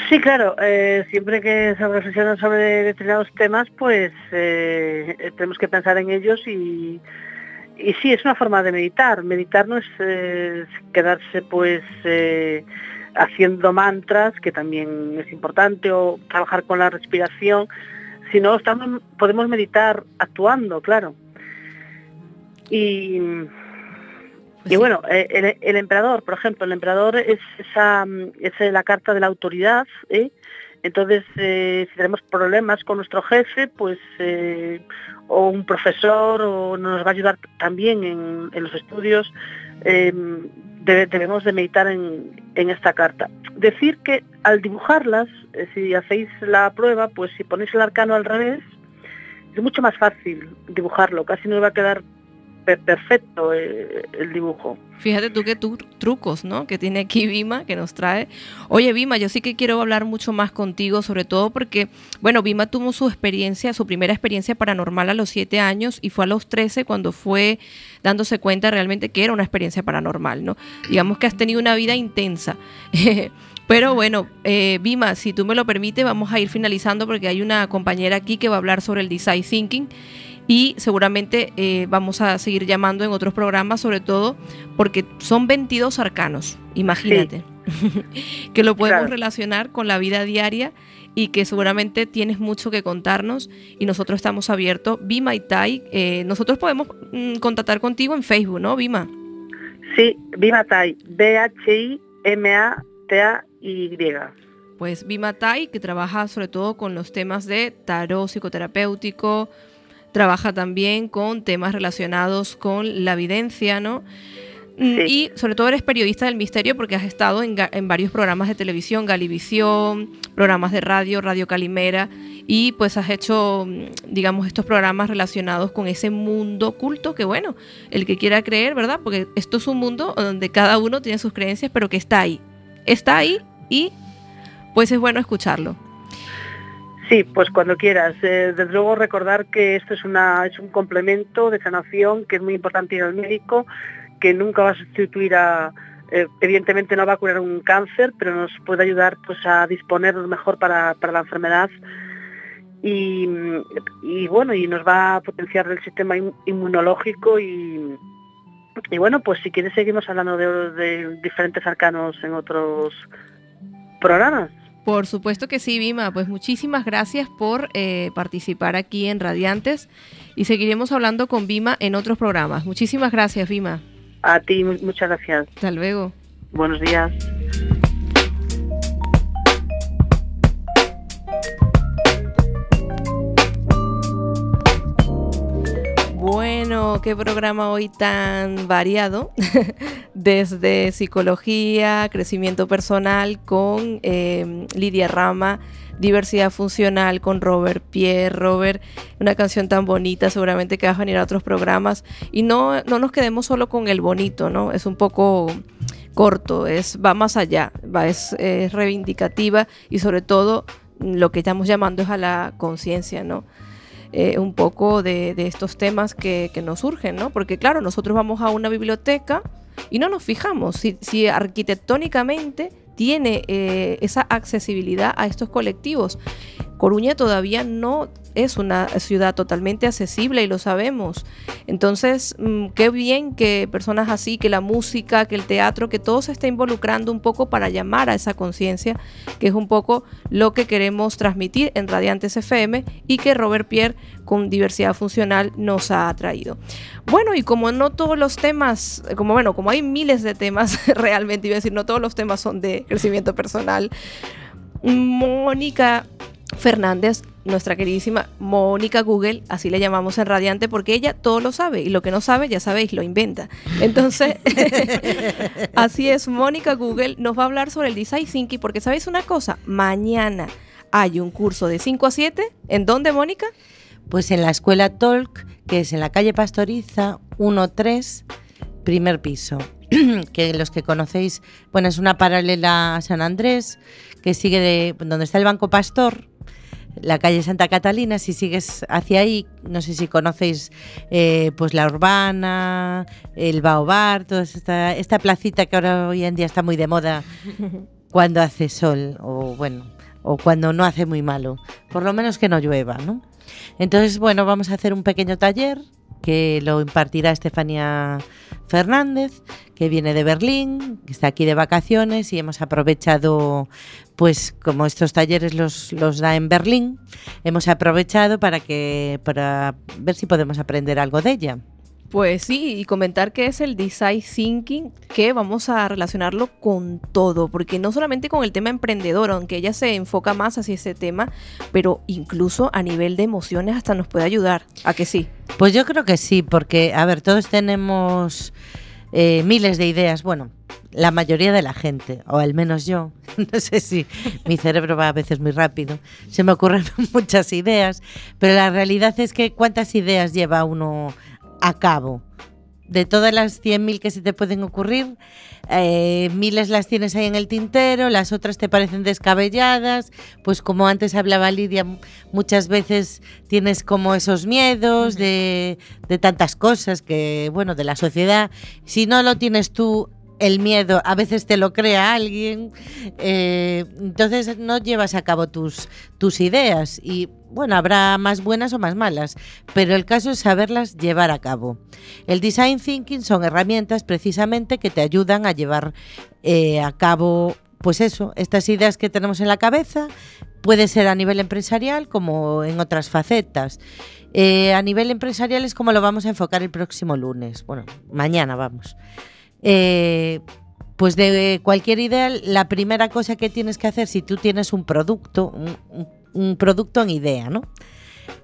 Sí, claro, eh, siempre que se reflexiona sobre determinados temas, pues eh, tenemos que pensar en ellos y, y sí, es una forma de meditar. Meditar no es eh, quedarse pues haciendo mantras, que también es importante, o trabajar con la respiración, si no, estamos, podemos meditar actuando, claro. Y, pues y bueno, eh, el, emperador, por ejemplo, el emperador es, esa, es la carta de la autoridad, ¿eh? Entonces, eh, si tenemos problemas con nuestro jefe, pues, o un profesor, o nos va a ayudar también en, en los estudios, debemos de meditar en, esta carta. Decir que al dibujarlas, eh, si hacéis la prueba, pues si ponéis el arcano al revés, es mucho más fácil dibujarlo, casi no va a quedar perfecto eh, el dibujo. Fíjate tú qué trucos, ¿no? Que tiene aquí Vima, que nos trae. Oye, Vima, yo sí que quiero hablar mucho más contigo, sobre todo porque, bueno, Vima tuvo su experiencia, su primera experiencia paranormal a los siete años y fue a los 13 cuando fue dándose cuenta realmente que era una experiencia paranormal, ¿no? Digamos que has tenido una vida intensa. Pero bueno, eh, Vima, si tú me lo permites, vamos a ir finalizando porque hay una compañera aquí que va a hablar sobre el design thinking y seguramente eh, vamos a seguir llamando en otros programas, sobre todo porque son 22 arcanos, imagínate, que lo podemos relacionar con la vida diaria y que seguramente tienes mucho que contarnos y nosotros estamos abiertos. Vima y Tai, eh, nosotros podemos mm, contactar contigo en Facebook, ¿no, Vima? Sí, Vima Tai, B-H-I-M-A-T-A-Y. Pues Vima Tai, que trabaja sobre todo con los temas de tarot psicoterapéutico, trabaja también con temas relacionados con la evidencia, ¿no? Mm, y sobre todo eres periodista del misterio porque has estado en, varios programas de televisión, Galivisión, programas de radio, Radio Calimera, y pues has hecho, mm, digamos, estos programas relacionados con ese mundo oculto que, bueno, el que quiera creer, ¿verdad? Porque esto es un mundo donde cada uno tiene sus creencias, pero que está ahí. Está ahí y pues es bueno escucharlo. Sí, pues cuando quieras. Eh, desde luego recordar que esto es, una, es un complemento de sanación, que es muy importante ir al médico, que nunca va a sustituir a, eh, evidentemente no va a curar un cáncer, pero nos puede ayudar pues a disponernos mejor para, la enfermedad y, bueno, y nos va a potenciar el sistema inmunológico y, y bueno, pues si quieres seguimos hablando de diferentes arcanos en otros programas. Por supuesto que sí, Vima. Pues muchísimas gracias por eh, participar aquí en Radiantes y seguiremos hablando con Vima en otros programas. Muchísimas gracias, Vima. A ti, muchas gracias. Hasta luego. Buenos días. Bueno, qué programa hoy tan variado, desde psicología, crecimiento personal con eh, Lidia Rama, diversidad funcional con Robert Pierre, Robert, una canción tan bonita, seguramente que vas a venir a otros programas y no, no nos quedemos solo con el bonito, ¿no? Es un poco corto, es, va más allá, va, es, es reivindicativa y sobre todo lo que estamos llamando es a la conciencia, ¿no? Eh, un poco de, estos temas que, nos surgen, ¿no? Porque claro, nosotros vamos a una biblioteca y no nos fijamos si, arquitectónicamente tiene eh, esa accesibilidad a estos colectivos. Coruña todavía no es una ciudad totalmente accesible y lo sabemos. Entonces, mm, qué bien que personas así, que la música, que el teatro, que todo se esté involucrando un poco para llamar a esa conciencia, que es un poco lo que queremos transmitir en Radiantes FM y que Robert Pierre con diversidad funcional nos ha traído. Bueno, y como no todos los temas, como bueno, como hay miles de temas realmente, iba a decir, no todos los temas son de crecimiento personal, Mónica Fernández, nuestra queridísima Mónica Google, así le llamamos en Radiante, porque ella todo lo sabe y lo que no sabe, ya sabéis, lo inventa. Entonces, así es, Mónica Google nos va a hablar sobre el Design Thinking, porque sabéis una cosa, mañana hay un curso de 5 a 7. ¿En dónde, Mónica? Pues en la escuela Talk, que es en la calle Pastoriza 1-3, primer piso. que los que conocéis, bueno, es una paralela a San Andrés, que sigue de donde está el Banco Pastor, la calle Santa Catalina, si sigues hacia ahí, no sé si conocéis eh, pues la Urbana, el Baobar, toda esta, esta placita que ahora hoy en día está muy de moda cuando hace sol o bueno, o cuando no hace muy malo, por lo menos que no llueva, ¿no? Entonces, bueno, vamos a hacer un pequeño taller que lo impartirá Estefanía Fernández, que viene de Berlín, que está aquí de vacaciones y hemos aprovechado, pues como estos talleres los, los da en Berlín, hemos aprovechado para, que, para ver si podemos aprender algo de ella. Pues sí, y comentar que es el design thinking, que vamos a relacionarlo con todo, porque no solamente con el tema emprendedor, aunque ella se enfoca más hacia ese tema, pero incluso a nivel de emociones hasta nos puede ayudar. ¿A que sí? Pues yo creo que sí, porque, a ver, todos tenemos eh, miles de ideas, bueno, la mayoría de la gente, o al menos yo, no sé si mi cerebro va a veces muy rápido, se me ocurren muchas ideas, pero la realidad es que cuántas ideas lleva uno a cabo. De todas las 100.000 que se te pueden ocurrir, eh, miles las tienes ahí en el tintero, las otras te parecen descabelladas, pues como antes hablaba Lidia, muchas veces tienes como esos miedos de, de tantas cosas que, bueno, de la sociedad. Si no lo tienes tú el miedo a veces te lo crea alguien, eh, entonces no llevas a cabo tus, tus ideas y bueno, habrá más buenas o más malas, pero el caso es saberlas llevar a cabo. El design thinking son herramientas precisamente que te ayudan a llevar eh, a cabo pues eso, estas ideas que tenemos en la cabeza, puede ser a nivel empresarial como en otras facetas. Eh, a nivel empresarial es como lo vamos a enfocar el próximo lunes, bueno, mañana vamos. Eh, pues de cualquier idea, la primera cosa que tienes que hacer si tú tienes un producto, un, producto en idea, ¿no?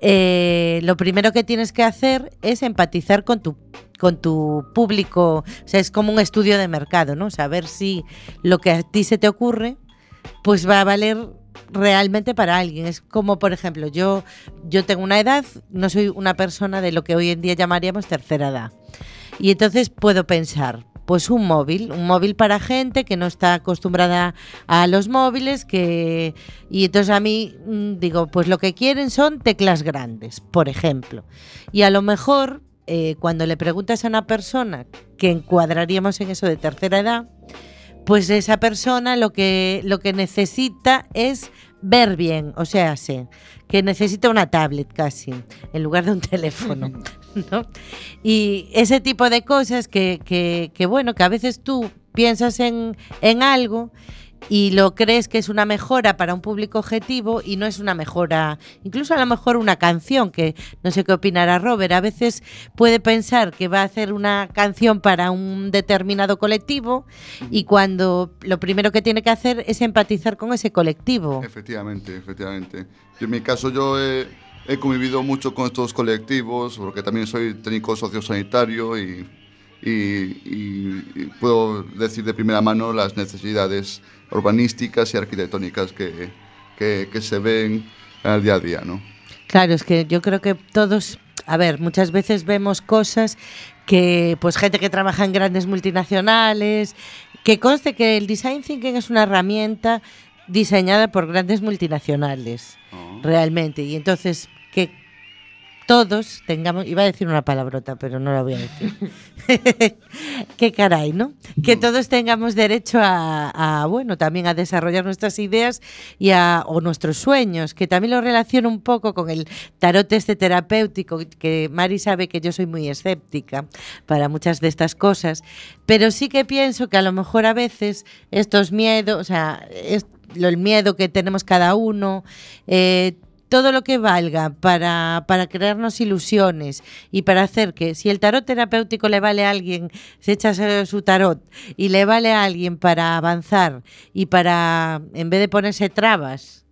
Eh, lo primero que tienes que hacer es empatizar con tu, con tu público, o sea, es como un estudio de mercado, ¿no? Saber si lo que a ti se te ocurre, pues va a valer realmente para alguien. Es como, por ejemplo, yo, yo tengo una edad, no soy una persona de lo que hoy en día llamaríamos tercera edad. Y entonces puedo pensar, pues un móvil, un móvil para gente que no está acostumbrada a los móviles, que y entonces a mí mm, digo, pues lo que quieren son teclas grandes, por ejemplo. Y a lo mejor eh, cuando le preguntas a una persona que encuadraríamos en eso de tercera edad, pues esa persona lo que, lo que necesita es ver bien, o sea, que necesita una tablet casi, en lugar de un teléfono. ¿no? Y ese tipo de cosas que, que, que, bueno, que a veces tú piensas en, en algo y lo crees que es una mejora para un público objetivo y no es una mejora, incluso a lo mejor una canción, que no sé qué opinará Robert, a veces puede pensar que va a hacer una canción para un determinado colectivo y cuando lo primero que tiene que hacer es empatizar con ese colectivo. Efectivamente, efectivamente. en mi caso yo he, he convivido mucho con estos colectivos porque también soy técnico sociosanitario y y, puedo decir de primera mano las necesidades urbanísticas y arquitectónicas que, que, se ven al día a día, ¿no? Claro, es que yo creo que todos, a ver, muchas veces vemos cosas que, pues gente que trabaja en grandes multinacionales, que conste que el design thinking es una herramienta diseñada por grandes multinacionales, oh. realmente, y entonces que todos tengamos, iba a decir una palabrota, pero no la voy a decir. Qué caray, ¿no? Que todos tengamos derecho a, bueno, también a desarrollar nuestras ideas y a, o nuestros sueños, que también lo relaciono un poco con el tarot este terapéutico, que Mari sabe que yo soy muy escéptica para muchas de estas cosas, pero sí que pienso que a lo mejor a veces estos miedos, o sea, el miedo que tenemos cada uno, eh, todo lo que valga para, para, crearnos ilusiones y para hacer que si el tarot terapéutico le vale a alguien, se echa su tarot y le vale a alguien para avanzar y para, en vez de ponerse trabas,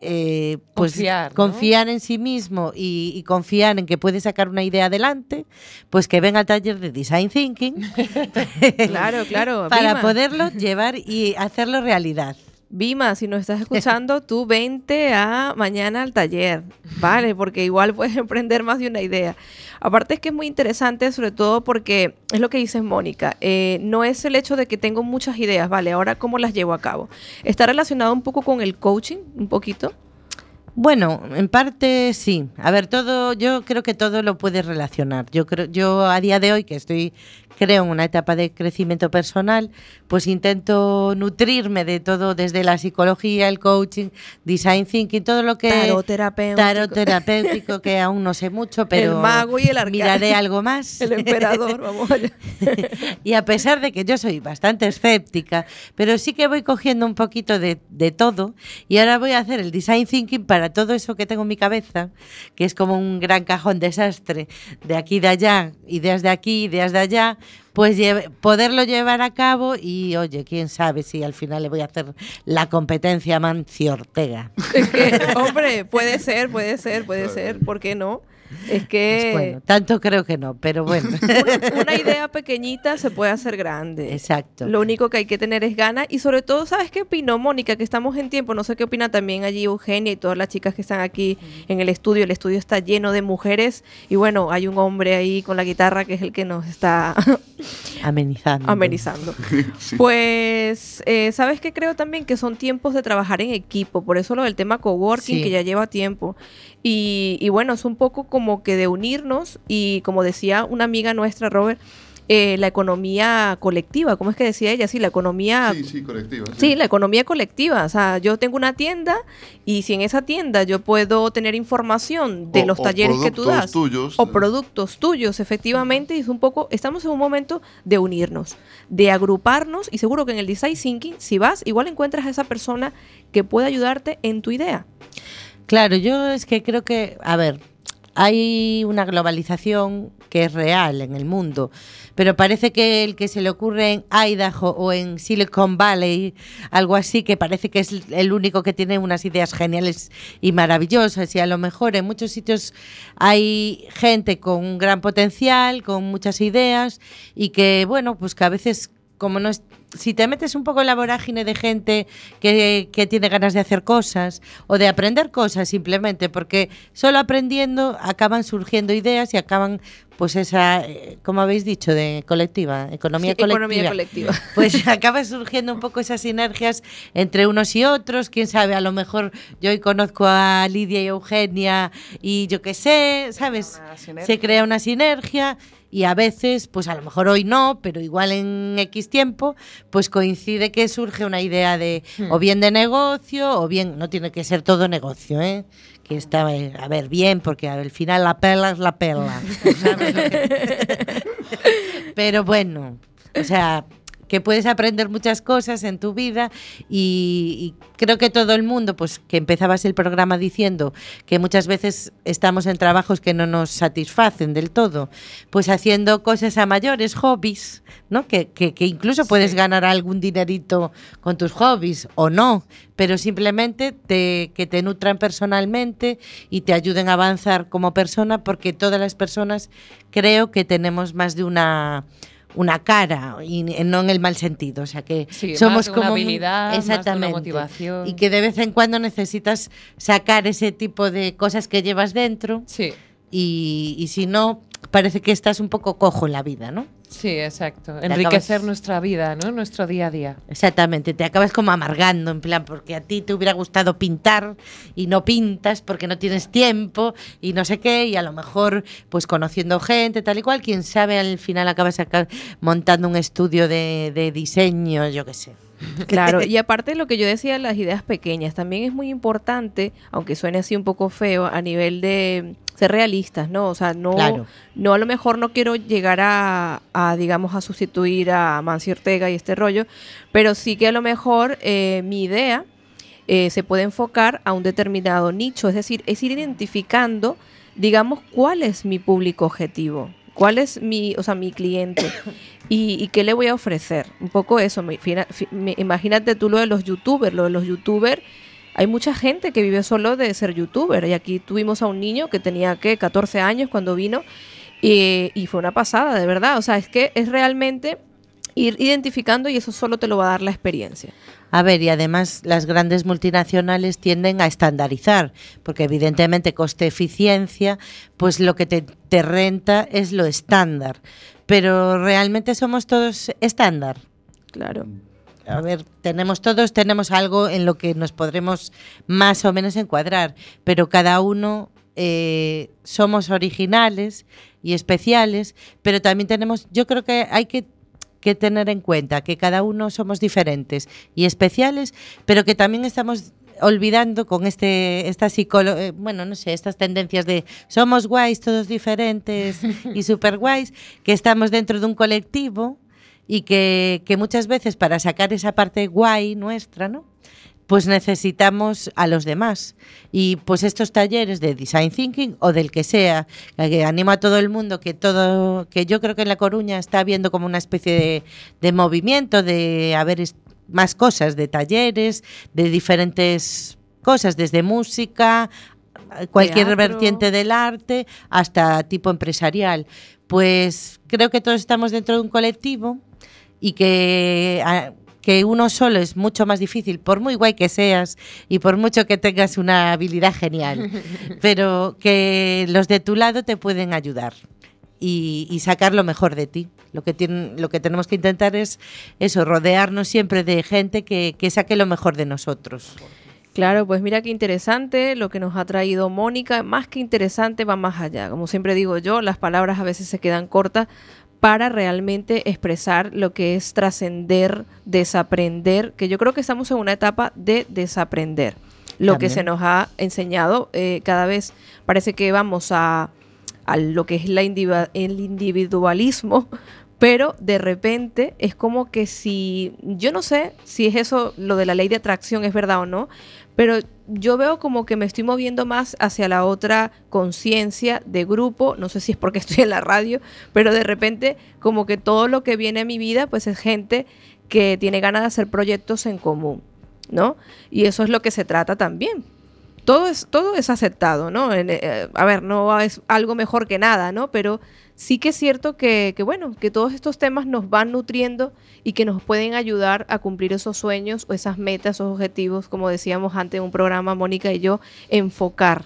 eh, pues confiar, en sí mismo y, confiar en que puede sacar una idea adelante, pues que venga al taller de Design Thinking. claro, claro. Para poderlo llevar y hacerlo realidad. Vima, si nos estás escuchando, tú vente a mañana al taller, ¿vale? Porque igual puedes emprender más de una idea. Aparte es que es muy interesante, sobre todo porque es lo que dice Mónica, eh, no es el hecho de que tengo muchas ideas, ¿vale? Ahora, ¿cómo las llevo a cabo? Está relacionado un poco con el coaching, un poquito. Bueno, en parte sí. A ver, todo, yo creo que todo lo puedes relacionar. Yo creo, yo a día de hoy que estoy creo en una etapa de crecimiento personal, pues intento nutrirme de todo, desde la psicología, el coaching, design thinking, todo lo que... Tarot terapéutico. terapéutico, que aún no sé mucho, pero el mago y el miraré algo más. El emperador, vamos allá. y a pesar de que yo soy bastante escéptica, pero sí que voy cogiendo un poquito de, de todo y ahora voy a hacer el design thinking para todo eso que tengo en mi cabeza, que es como un gran cajón desastre, de aquí de allá, ideas de aquí, ideas de allá, pues poderlo llevar a cabo y oye, quién sabe si al final le voy a hacer la competencia a Mancio Ortega. Es que, hombre, puede ser, puede ser, puede ser, ¿por qué no? Es que. bueno, tanto creo que no, pero bueno. Una, idea pequeñita se puede hacer grande. Exacto. Lo único que hay que tener es ganas. Y sobre todo, ¿sabes qué opinó Mónica? Que estamos en tiempo. No sé qué opina también allí Eugenia y todas las chicas que están aquí en el estudio. El estudio está lleno de mujeres. Y bueno, hay un hombre ahí con la guitarra que es el que nos está amenizando. amenizando. Pues, eh, ¿sabes qué? Creo también que son tiempos de trabajar en equipo. Por eso lo del tema coworking, que ya lleva tiempo. Y, y bueno, es un poco como que de unirnos y como decía una amiga nuestra, Robert, eh, la economía colectiva, ¿cómo es que decía ella? Sí, la economía... Sí, sí, colectiva. Sí. la economía colectiva. O sea, yo tengo una tienda y si en esa tienda yo puedo tener información de los talleres que tú das tuyos, o productos tuyos, efectivamente, es un poco, estamos en un momento de unirnos, de agruparnos y seguro que en el design thinking, si vas, igual encuentras a esa persona que puede ayudarte en tu idea. Claro, yo es que creo que, a ver, hay una globalización que es real en el mundo, pero parece que el que se le ocurre en Idaho o en Silicon Valley, algo así, que parece que es el único que tiene unas ideas geniales y maravillosas, y a lo mejor en muchos sitios hay gente con un gran potencial, con muchas ideas, y que, bueno, pues que a veces como no es, si te metes un poco en la vorágine de gente que, que, tiene ganas de hacer cosas o de aprender cosas simplemente, porque solo aprendiendo acaban surgiendo ideas y acaban, pues esa, eh, como habéis dicho, de colectiva, economía Sí, colectiva. economía colectiva. Pues acaba surgiendo un poco esas sinergias entre unos y otros. Quién sabe, a lo mejor yo hoy conozco a Lidia y Eugenia y yo qué sé, ¿sabes? Una sinergia. Se crea una sinergia y a veces, pues a lo mejor hoy no, pero igual en X tiempo, pues coincide que surge una idea de o bien de negocio o bien, no tiene que ser todo negocio, ¿eh? que está, a ver, bien, porque al final la pela es la pela. ¿sabes lo que- pero bueno, o sea, que puedes aprender muchas cosas en tu vida y, y creo que todo el mundo, pues que empezabas el programa diciendo que muchas veces estamos en trabajos que no nos satisfacen del todo, pues haciendo cosas a mayores, hobbies, ¿no? Que, que- que incluso puedes ganar algún dinerito con tus hobbies o no, pero simplemente te, que te nutran personalmente y te ayuden a avanzar como persona, porque todas las personas creo que tenemos más de una una cara y no en el mal sentido, o sea que Sí, más somos una como muy- habilidad, más una exactamente motivación. y que de vez en cuando necesitas sacar ese tipo de cosas que llevas dentro Sí, y, y si no parece que estás un poco cojo en la vida, ¿no? Sí, exacto. Enriquecer nuestra vida, ¿no? Nuestro día a día. Exactamente, te acabas como amargando, en plan, porque a ti te hubiera gustado pintar y no pintas porque no tienes tiempo y no sé qué, y a lo mejor, pues conociendo gente, tal y cual, quién sabe, al final acabas acá montando un estudio de, de diseño, yo qué sé. Claro, y aparte de lo que yo decía, de las ideas pequeñas, también es muy importante, aunque suene así un poco feo, a nivel de ser realistas, ¿no? O sea, no, Claro. no a lo mejor no quiero llegar a, a, digamos, a sustituir a Mancio Ortega y este rollo, pero sí que a lo mejor eh, mi idea eh, se puede enfocar a un determinado nicho, es decir, es ir identificando, digamos, cuál es mi público objetivo, cuál es mi, o sea, mi cliente y, y qué le voy a ofrecer. Un poco eso. me- fina- fi- me- imagínate tú lo de los youtubers, lo de los youtubers. Hay mucha gente que vive solo de ser youtuber y aquí tuvimos a un niño que tenía que 14 años cuando vino y, y fue una pasada, de verdad. O sea, es que es realmente ir identificando y eso solo te lo va a dar la experiencia. A ver, y además las grandes multinacionales tienden a estandarizar, porque evidentemente coste-eficiencia, pues lo que te, te renta es lo estándar. Pero realmente somos todos estándar. Claro. A ver, tenemos todos, tenemos algo en lo que nos podremos más o menos encuadrar, pero cada uno eh, somos originales y especiales, pero también tenemos, yo creo que hay que, que tener en cuenta que cada uno somos diferentes y especiales, pero que también estamos olvidando con este esta psicolo eh, bueno no sé estas tendencias de somos guays todos diferentes y super guays que estamos dentro de un colectivo y que, que muchas veces para sacar esa parte guay nuestra, ¿no? Pues necesitamos a los demás. Y pues estos talleres de design thinking o del que sea, que animo a todo el mundo que todo, que yo creo que en La Coruña está habiendo como una especie de, de movimiento de haber más cosas, de talleres, de diferentes cosas, desde música, cualquier Teatro. vertiente del arte hasta tipo empresarial. Pues creo que todos estamos dentro de un colectivo y que, a- que uno solo es mucho más difícil, por muy guay que seas y por mucho que tengas una habilidad genial, pero que los de tu lado te pueden ayudar y, y sacar lo mejor de ti. Lo que, lo que tenemos que intentar es eso, rodearnos siempre de gente que, que saque lo mejor de nosotros. Claro, pues mira qué interesante lo que nos ha traído Mónica. Más que interesante, va más allá. Como siempre digo yo, las palabras a veces se quedan cortas para realmente expresar lo que es trascender, desaprender, que yo creo que estamos en una etapa de desaprender. Lo que se nos ha enseñado eh, cada vez parece que vamos a, a lo que es la el individualismo, pero de repente es como que si, yo no sé si es eso, lo de la ley de atracción es verdad o no, pero yo veo como que me estoy moviendo más hacia la otra conciencia de grupo, no sé si es porque estoy en la radio, pero de repente como que todo lo que viene a mi vida pues es gente que tiene ganas de hacer proyectos en común, ¿no? Y eso es lo que se trata también, todo es, todo es aceptado, ¿no? Eh, a ver, no es algo mejor que nada, ¿no? Pero sí que es cierto que, que, bueno, que todos estos temas nos van nutriendo y que nos pueden ayudar a cumplir esos sueños o esas metas, esos objetivos, como decíamos antes en un programa, Mónica y yo, enfocar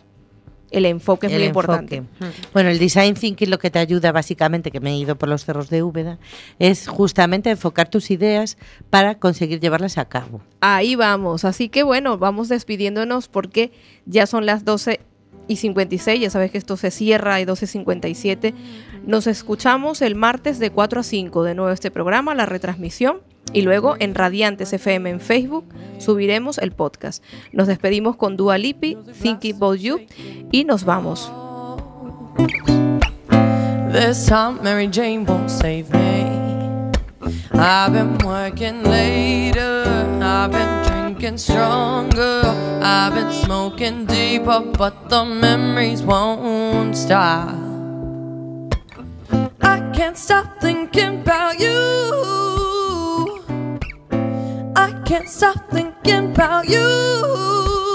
el enfoque es muy importante. Bueno, el design thinking lo que te ayuda básicamente, que me he ido por los cerros de Úbeda, es justamente enfocar tus ideas para conseguir llevarlas a cabo. Ahí vamos. Así que bueno, vamos despidiéndonos porque ya son las 12 y 56, ya sabes que esto se cierra a 12.57. Nos escuchamos el martes de 4 a 5 de nuevo este programa, la retransmisión, y luego en Radiantes FM en Facebook subiremos el podcast. Nos despedimos con Dua Lipi, Thinking About You, y nos vamos. Drinking stronger. I've been smoking deeper, but the memories won't stop. I can't stop thinking about you. I can't stop thinking about you.